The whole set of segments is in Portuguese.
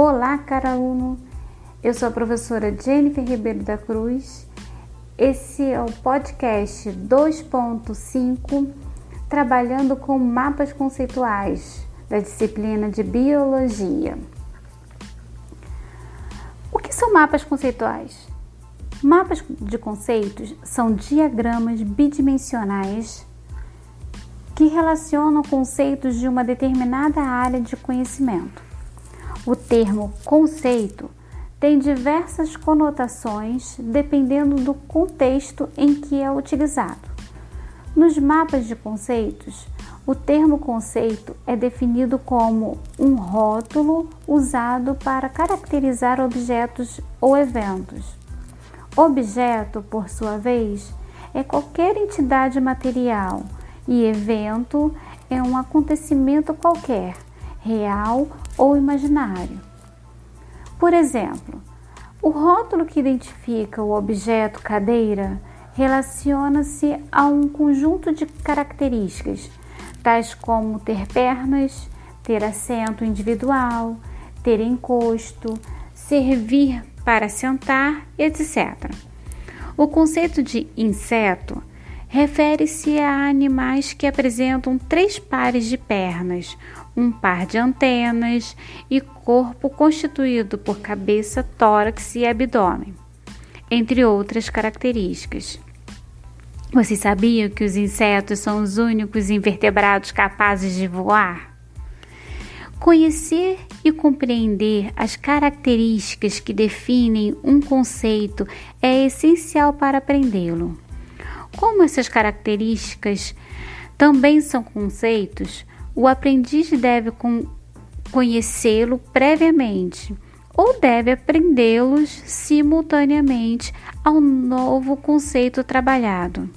Olá, cara aluno! Eu sou a professora Jennifer Ribeiro da Cruz. Esse é o podcast 2.5, trabalhando com mapas conceituais da disciplina de Biologia. O que são mapas conceituais? Mapas de conceitos são diagramas bidimensionais que relacionam conceitos de uma determinada área de conhecimento. O termo conceito tem diversas conotações dependendo do contexto em que é utilizado. Nos mapas de conceitos, o termo conceito é definido como um rótulo usado para caracterizar objetos ou eventos. Objeto, por sua vez, é qualquer entidade material e evento é um acontecimento qualquer real ou imaginário. Por exemplo, o rótulo que identifica o objeto cadeira relaciona-se a um conjunto de características, tais como ter pernas, ter assento individual, ter encosto, servir para sentar, etc. O conceito de inseto refere-se a animais que apresentam três pares de pernas, um par de antenas e corpo constituído por cabeça, tórax e abdômen, entre outras características. Vocês sabiam que os insetos são os únicos invertebrados capazes de voar? Conhecer e compreender as características que definem um conceito é essencial para aprendê-lo. Como essas características também são conceitos, o aprendiz deve conhecê-lo previamente ou deve aprendê-los simultaneamente ao novo conceito trabalhado.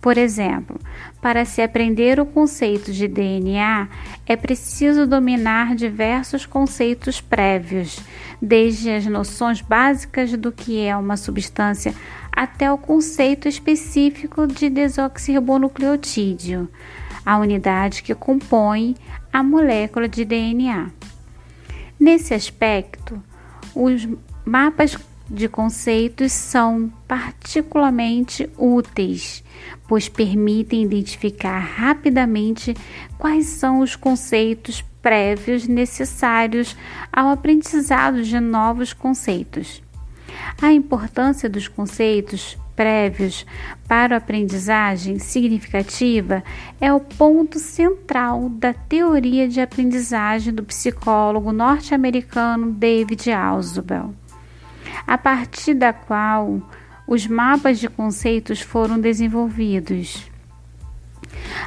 Por exemplo, para se aprender o conceito de DNA, é preciso dominar diversos conceitos prévios, desde as noções básicas do que é uma substância até o conceito específico de desoxirribonucleotídeo a unidade que compõe a molécula de DNA. Nesse aspecto, os mapas de conceitos são particularmente úteis, pois permitem identificar rapidamente quais são os conceitos prévios necessários ao aprendizado de novos conceitos. A importância dos conceitos prévios para a aprendizagem significativa é o ponto central da teoria de aprendizagem do psicólogo norte-americano David Ausubel, a partir da qual os mapas de conceitos foram desenvolvidos.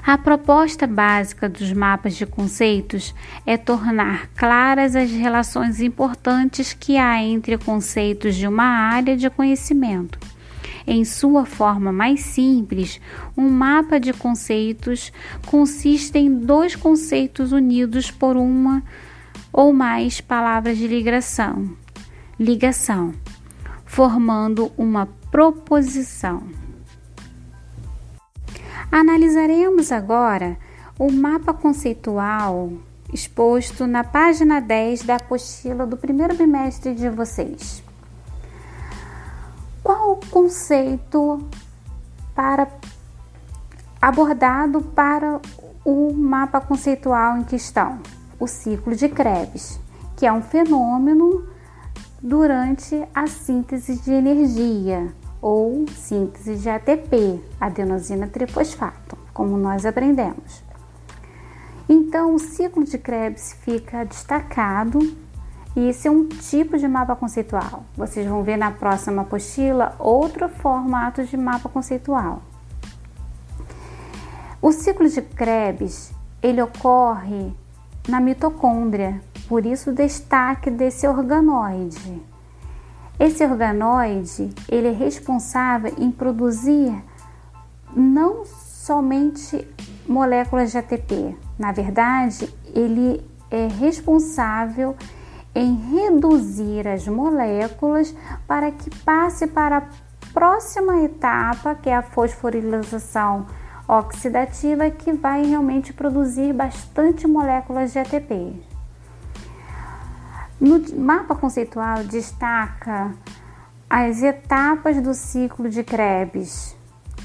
A proposta básica dos mapas de conceitos é tornar claras as relações importantes que há entre conceitos de uma área de conhecimento em sua forma mais simples, um mapa de conceitos consiste em dois conceitos unidos por uma ou mais palavras de ligação, ligação, formando uma proposição. Analisaremos agora o mapa conceitual exposto na página 10 da apostila do primeiro bimestre de vocês qual o conceito para abordado para o mapa conceitual em questão? O ciclo de Krebs, que é um fenômeno durante a síntese de energia ou síntese de ATP, adenosina trifosfato, como nós aprendemos. Então, o ciclo de Krebs fica destacado e esse é um tipo de mapa conceitual. Vocês vão ver na próxima apostila outro formato de mapa conceitual. O ciclo de Krebs, ele ocorre na mitocôndria, por isso o destaque desse organoide. Esse organoide, ele é responsável em produzir não somente moléculas de ATP. Na verdade, ele é responsável em reduzir as moléculas para que passe para a próxima etapa, que é a fosforilação oxidativa, que vai realmente produzir bastante moléculas de ATP. No mapa conceitual destaca as etapas do ciclo de Krebs.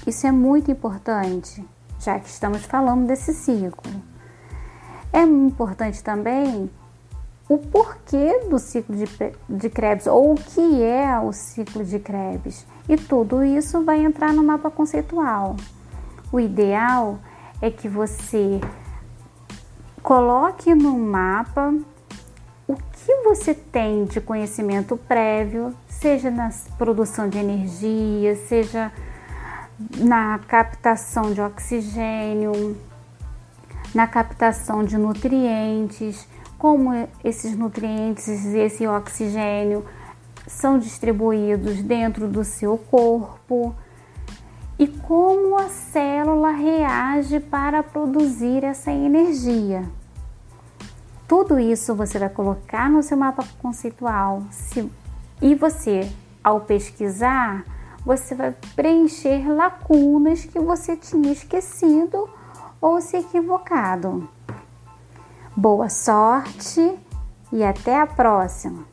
Isso é muito importante, já que estamos falando desse ciclo. É importante também o porquê do ciclo de, de Krebs ou o que é o ciclo de Krebs. E tudo isso vai entrar no mapa conceitual. O ideal é que você coloque no mapa o que você tem de conhecimento prévio, seja na produção de energia, seja na captação de oxigênio, na captação de nutrientes, como esses nutrientes e esse oxigênio são distribuídos dentro do seu corpo e como a célula reage para produzir essa energia. Tudo isso você vai colocar no seu mapa conceitual se, e você, ao pesquisar, você vai preencher lacunas que você tinha esquecido ou se equivocado. Boa sorte e até a próxima!